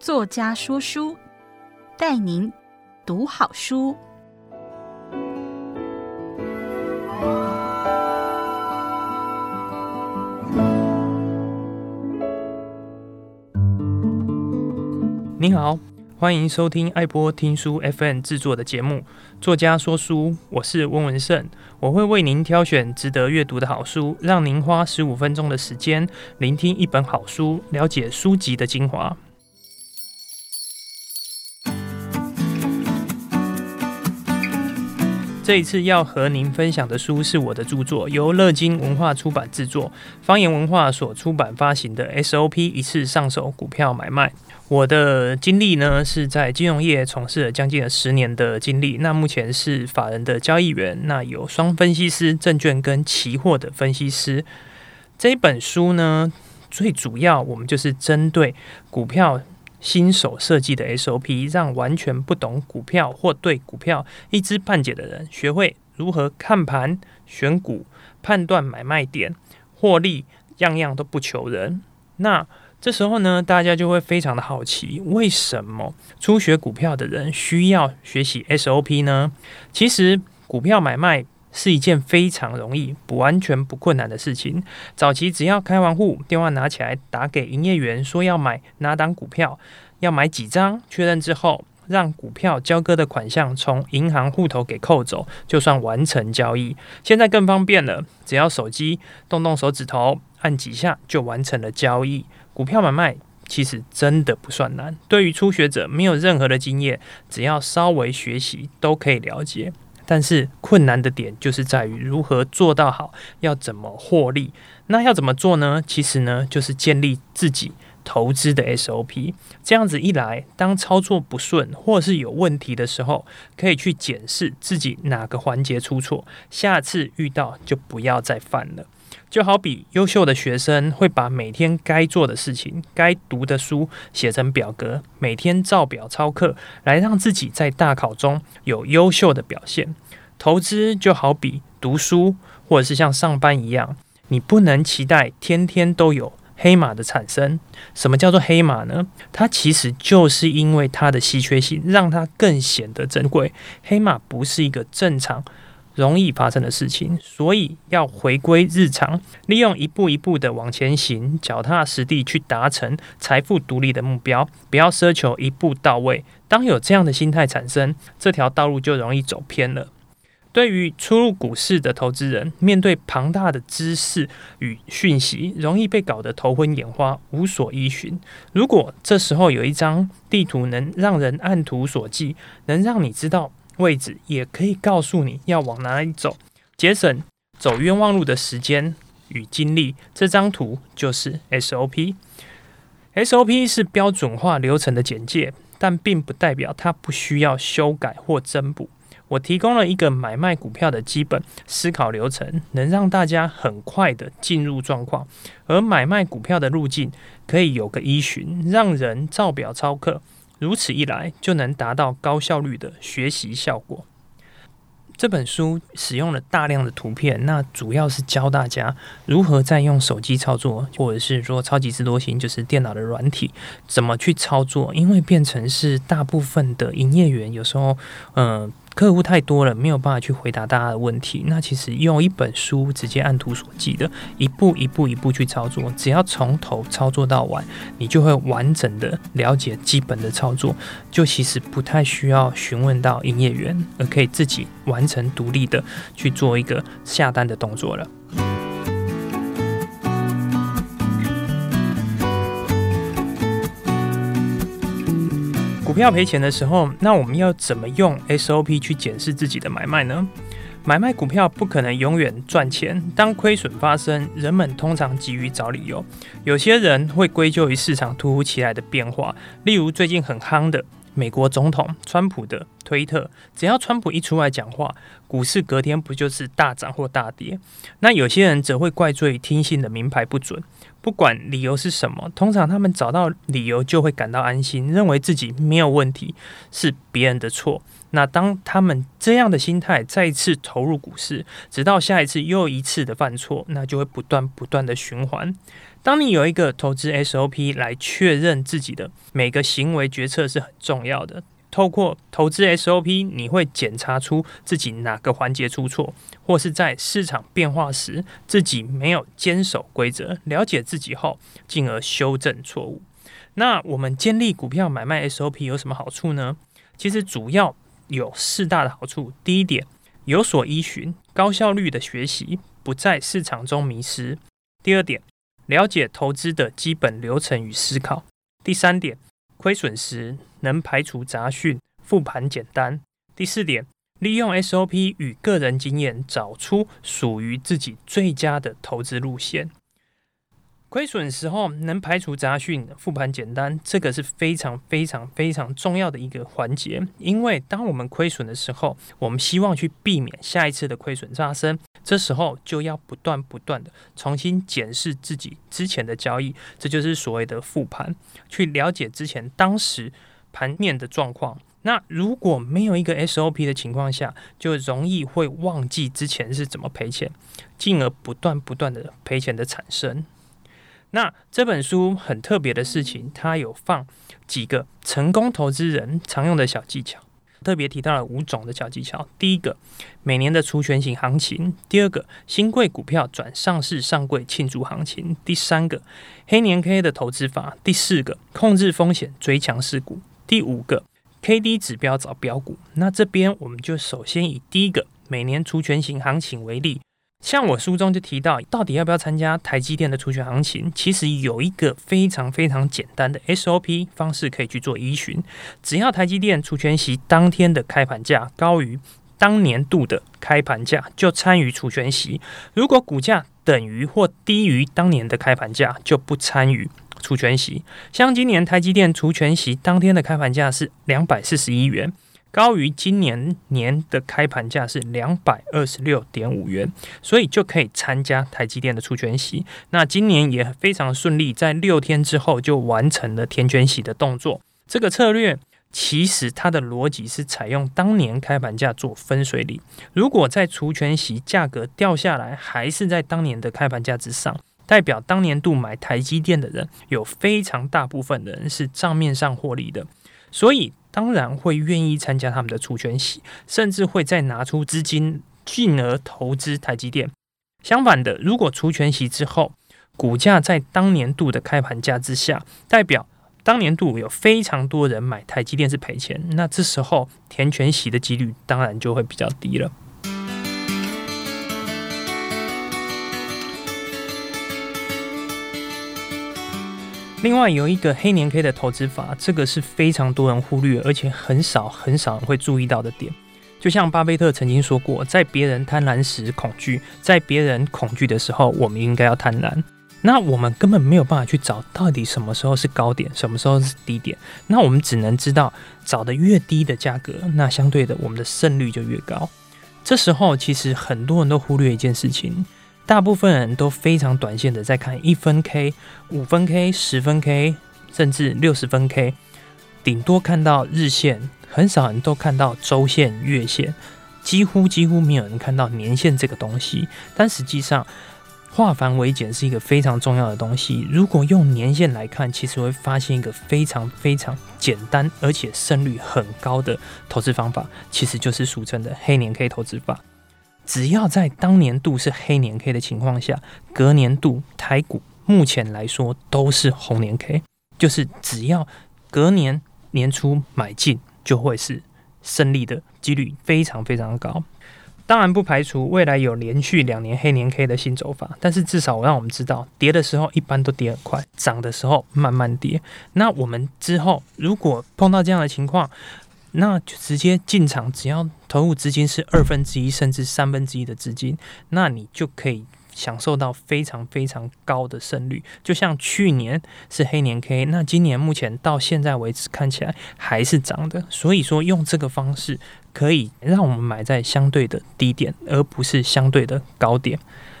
作家说书，带您读好书。欢迎收听爱播听书 FM 制作的节目《作家说书》，我是温文胜，我会为您挑选值得阅读的好书，让您花十五分钟的时间聆听一本好书，了解书籍的精华。这一次要和您分享的书是我的著作，由乐金文化出版制作，方言文化所出版发行的《SOP 一次上手股票买卖》。我的经历呢，是在金融业从事了将近十年的经历。那目前是法人的交易员，那有双分析师、证券跟期货的分析师。这一本书呢，最主要我们就是针对股票。新手设计的 SOP，让完全不懂股票或对股票一知半解的人，学会如何看盘、选股、判断买卖点、获利，样样都不求人。那这时候呢，大家就会非常的好奇，为什么初学股票的人需要学习 SOP 呢？其实股票买卖。是一件非常容易、不完全不困难的事情。早期只要开完户，电话拿起来打给营业员，说要买哪档股票，要买几张，确认之后，让股票交割的款项从银行户头给扣走，就算完成交易。现在更方便了，只要手机动动手指头，按几下就完成了交易。股票买卖其实真的不算难，对于初学者没有任何的经验，只要稍微学习都可以了解。但是困难的点就是在于如何做到好，要怎么获利？那要怎么做呢？其实呢，就是建立自己投资的 SOP。这样子一来，当操作不顺或是有问题的时候，可以去检视自己哪个环节出错，下次遇到就不要再犯了。就好比优秀的学生会把每天该做的事情、该读的书写成表格，每天照表抄课，来让自己在大考中有优秀的表现。投资就好比读书，或者是像上班一样，你不能期待天天都有黑马的产生。什么叫做黑马呢？它其实就是因为它的稀缺性，让它更显得珍贵。黑马不是一个正常。容易发生的事情，所以要回归日常，利用一步一步的往前行，脚踏实地去达成财富独立的目标，不要奢求一步到位。当有这样的心态产生，这条道路就容易走偏了。对于初入股市的投资人，面对庞大的知识与讯息，容易被搞得头昏眼花，无所依循。如果这时候有一张地图，能让人按图索骥，能让你知道。位置也可以告诉你要往哪里走，节省走冤枉路的时间与精力。这张图就是 SOP。SOP 是标准化流程的简介，但并不代表它不需要修改或增补。我提供了一个买卖股票的基本思考流程，能让大家很快的进入状况。而买卖股票的路径可以有个依循，让人照表操课。如此一来，就能达到高效率的学习效果。这本书使用了大量的图片，那主要是教大家如何在用手机操作，或者是说超级智多星，就是电脑的软体，怎么去操作。因为变成是大部分的营业员，有时候，嗯、客户太多了，没有办法去回答大家的问题。那其实用一本书直接按图索骥的，一步一步一步去操作，只要从头操作到完，你就会完整的了解基本的操作。就其实不太需要询问到营业员，而可以自己完成独立的去做一个下单的动作了。股票赔钱的时候，那我们要怎么用 SOP 去检视自己的买卖呢？买卖股票不可能永远赚钱，当亏损发生，人们通常急于找理由。有些人会归咎于市场突如其来的变化，例如最近很夯的美国总统川普的推特，只要川普一出来讲话，股市隔天不就是大涨或大跌？那有些人则会怪罪听信的名牌不准，不管理由是什么，通常他们找到理由就会感到安心，认为自己没有问题，是别人的错。那当他们这样的心态再一次投入股市，直到下一次又一次的犯错，那就会不断不断的循环。当你有一个投资 SOP 来确认自己的每个行为决策是很重要的。透过投资 SOP，你会检查出自己哪个环节出错，或是在市场变化时自己没有坚守规则。了解自己后，进而修正错误。那我们建立股票买卖 SOP 有什么好处呢？其实主要有四大的好处。第一点，有所依循，高效率的学习，不在市场中迷失。第二点，了解投资的基本流程与思考。第三点，亏损时能排除杂讯，复盘简单。第四点，利用 SOP 与个人经验，找出属于自己最佳的投资路线。亏损时候能排除杂讯，复盘简单，这个是非常非常非常重要的一个环节。因为当我们亏损的时候，我们希望去避免下一次的亏损发生。这时候就要不断不断的重新检视自己之前的交易，这就是所谓的复盘，去了解之前当时盘面的状况。那如果没有一个 SOP 的情况下，就容易会忘记之前是怎么赔钱，进而不断不断的赔钱的产生。那这本书很特别的事情，它有放几个成功投资人常用的小技巧。特别提到了五种的小技巧：第一个，每年的除权型行情；第二个，新贵股票转上市上柜庆祝行情；第三个，黑年 K 的投资法；第四个，控制风险追强势股；第五个，KD 指标找标股。那这边我们就首先以第一个每年除权型行情为例。像我书中就提到，到底要不要参加台积电的除权行情？其实有一个非常非常简单的 SOP 方式可以去做依循。只要台积电除权息当天的开盘价高于当年度的开盘价，就参与除权息；如果股价等于或低于当年的开盘价，就不参与除权息。像今年台积电除权息当天的开盘价是两百四十一元。高于今年年的开盘价是两百二十六点五元，所以就可以参加台积电的除权息。那今年也非常顺利，在六天之后就完成了填权息的动作。这个策略其实它的逻辑是采用当年开盘价做分水岭。如果在除权息价格掉下来，还是在当年的开盘价之上，代表当年度买台积电的人有非常大部分的人是账面上获利的，所以。当然会愿意参加他们的除权洗，甚至会再拿出资金进而投资台积电。相反的，如果除权洗之后股价在当年度的开盘价之下，代表当年度有非常多人买台积电是赔钱，那这时候填权洗的几率当然就会比较低了。另外有一个黑年 K 的投资法，这个是非常多人忽略，而且很少很少人会注意到的点。就像巴菲特曾经说过，在别人贪婪时恐惧，在别人恐惧的时候，我们应该要贪婪。那我们根本没有办法去找到底什么时候是高点，什么时候是低点。那我们只能知道，找的越低的价格，那相对的我们的胜率就越高。这时候其实很多人都忽略一件事情。大部分人都非常短线的在看一分 K、五分 K、十分 K，甚至六十分 K，顶多看到日线，很少人都看到周线、月线，几乎几乎没有人看到年线这个东西。但实际上，化繁为简是一个非常重要的东西。如果用年线来看，其实会发现一个非常非常简单而且胜率很高的投资方法，其实就是俗称的黑年 K 投资法。只要在当年度是黑年 K 的情况下，隔年度台股目前来说都是红年 K，就是只要隔年年初买进，就会是胜利的几率非常非常高。当然不排除未来有连续两年黑年 K 的新走法，但是至少让我们知道，跌的时候一般都跌很快，涨的时候慢慢跌。那我们之后如果碰到这样的情况，那就直接进场，只要投入资金是二分之一甚至三分之一的资金，那你就可以享受到非常非常高的胜率。就像去年是黑年 K，那今年目前到现在为止看起来还是涨的。所以说用这个方式可以让我们买在相对的低点，而不是相对的高点。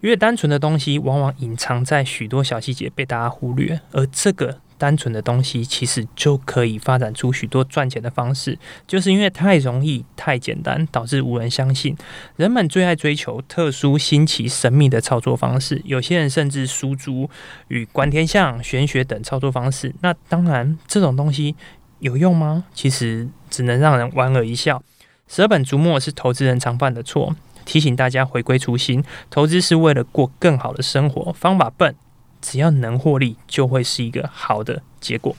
越单纯的东西，往往隐藏在许多小细节，被大家忽略。而这个单纯的东西，其实就可以发展出许多赚钱的方式。就是因为太容易、太简单，导致无人相信。人们最爱追求特殊、新奇、神秘的操作方式。有些人甚至输诸与观天象、玄学等操作方式。那当然，这种东西有用吗？其实只能让人莞尔一笑。舍本逐末是投资人常犯的错。提醒大家回归初心，投资是为了过更好的生活。方法笨，只要能获利，就会是一个好的结果。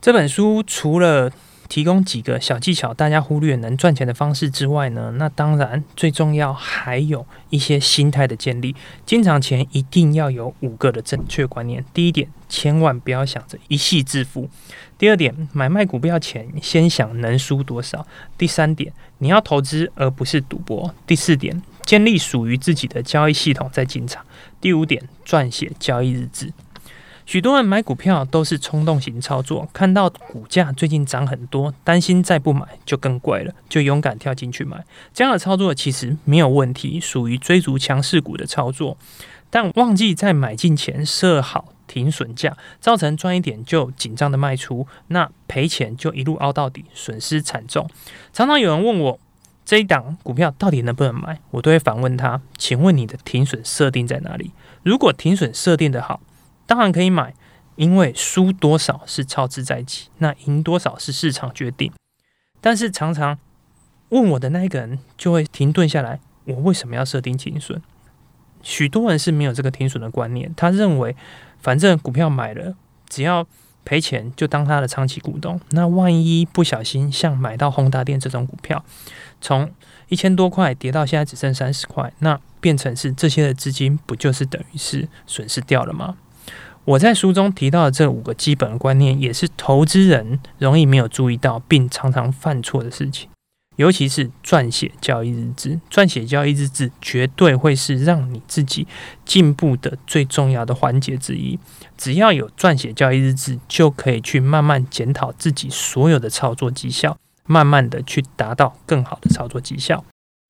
这本书除了提供几个小技巧，大家忽略能赚钱的方式之外呢，那当然最重要还有一些心态的建立。进场前一定要有五个的正确观念。第一点，千万不要想着一夕致富。第二点，买卖股票前先想能输多少。第三点，你要投资而不是赌博。第四点，建立属于自己的交易系统再进场。第五点，撰写交易日志。许多人买股票都是冲动型操作，看到股价最近涨很多，担心再不买就更贵了，就勇敢跳进去买。这样的操作其实没有问题，属于追逐强势股的操作，但忘记在买进前设好停损价，造成赚一点就紧张的卖出，那赔钱就一路凹到底，损失惨重。常常有人问我，这一档股票到底能不能买，我都会反问他：请问你的停损设定在哪里？如果停损设定的好，当然可以买，因为输多少是操之在己，那赢多少是市场决定。但是常常问我的那一个人就会停顿下来，我为什么要设定停损？许多人是没有这个停损的观念，他认为反正股票买了，只要赔钱就当他的长期股东。那万一不小心像买到宏达电这种股票，从一千多块跌到现在只剩三十块，那变成是这些的资金不就是等于是损失掉了吗？我在书中提到的这五个基本观念，也是投资人容易没有注意到，并常常犯错的事情。尤其是撰写交易日志，撰写交易日志绝对会是让你自己进步的最重要的环节之一。只要有撰写交易日志，就可以去慢慢检讨自己所有的操作绩效，慢慢的去达到更好的操作绩效。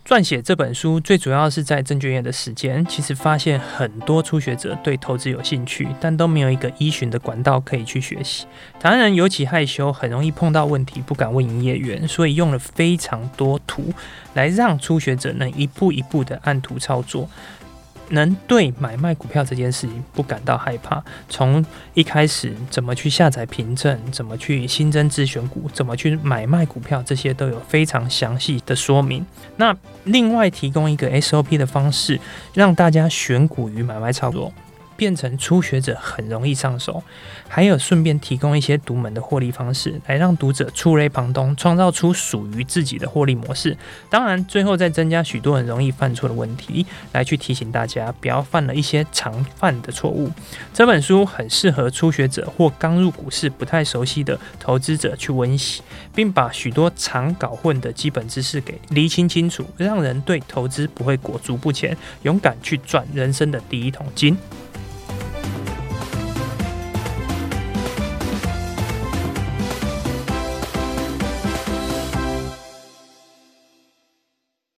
撰写这本书最主要是在证券业的时间，其实发现很多初学者对投资有兴趣，但都没有一个依循的管道可以去学习。台湾人尤其害羞，很容易碰到问题不敢问营业员，所以用了非常多图来让初学者能一步一步的按图操作。能对买卖股票这件事情不感到害怕，从一开始怎么去下载凭证，怎么去新增自选股，怎么去买卖股票，这些都有非常详细的说明。那另外提供一个 SOP 的方式，让大家选股与买卖操作。变成初学者很容易上手，还有顺便提供一些独门的获利方式，来让读者触类旁通，创造出属于自己的获利模式。当然，最后再增加许多很容易犯错的问题，来去提醒大家不要犯了一些常犯的错误。这本书很适合初学者或刚入股市不太熟悉的投资者去温习，并把许多常搞混的基本知识给厘清清楚，让人对投资不会裹足不前，勇敢去赚人生的第一桶金。